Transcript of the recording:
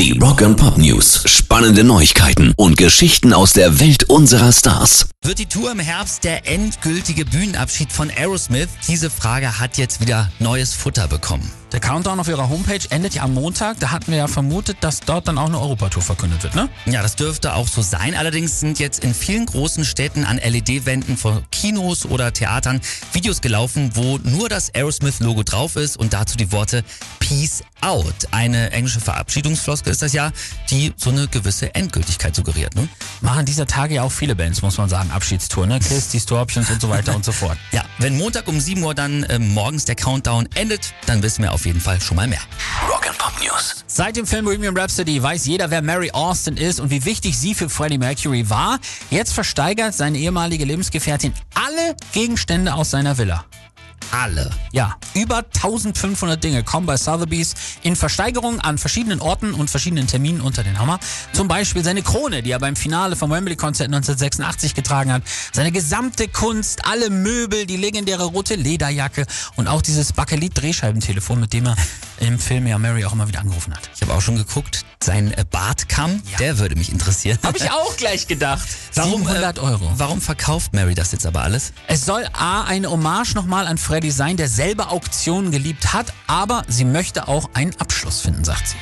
Die Rock and Pop News. Spannende Neuigkeiten und Geschichten aus der Welt unserer Stars. Wird die Tour im Herbst der endgültige Bühnenabschied von Aerosmith? Diese Frage hat jetzt wieder neues Futter bekommen. Der Countdown auf ihrer Homepage endet ja am Montag. Da hatten wir ja vermutet, dass dort dann auch eine Europatour verkündet wird, ne? Ja, das dürfte auch so sein. Allerdings sind jetzt in vielen großen Städten an LED-Wänden von Kinos oder Theatern Videos gelaufen, wo nur das Aerosmith-Logo drauf ist und dazu die Worte Peace Out. Eine englische Verabschiedungsfloskel ist das ja, die so eine gewisse Endgültigkeit suggeriert. Ne? Machen dieser Tage ja auch viele Bands, muss man sagen. Abschiedstour, ne? Kiss, die Scorpions und so weiter und so fort. Ja, wenn Montag um 7 Uhr dann äh, morgens der Countdown endet, dann wissen wir auf jeden Fall schon mal mehr. Rock and Pop News. Seit dem Film Bohemian Rhapsody weiß jeder, wer Mary Austin ist und wie wichtig sie für Freddie Mercury war. Jetzt versteigert seine ehemalige Lebensgefährtin alle Gegenstände aus seiner Villa. Alle. Ja, über 1500 Dinge kommen bei Sotheby's in Versteigerung an verschiedenen Orten und verschiedenen Terminen unter den Hammer. Zum Beispiel seine Krone, die er beim Finale vom Wembley-Konzert 1986 getragen hat. Seine gesamte Kunst, alle Möbel, die legendäre rote Lederjacke und auch dieses Bakelit-Drehscheibentelefon, mit dem er im Film ja Mary auch immer wieder angerufen hat. Ich habe auch schon geguckt, sein äh, Bartkamm, Ja. der würde mich interessieren. Habe ich auch gleich gedacht. Warum, 700 äh, Euro. Warum verkauft Mary das jetzt aber alles? Es soll A, eine Hommage nochmal an Freddy sein, der selber Auktionen geliebt hat, aber sie möchte auch einen Abschluss finden, sagt sie.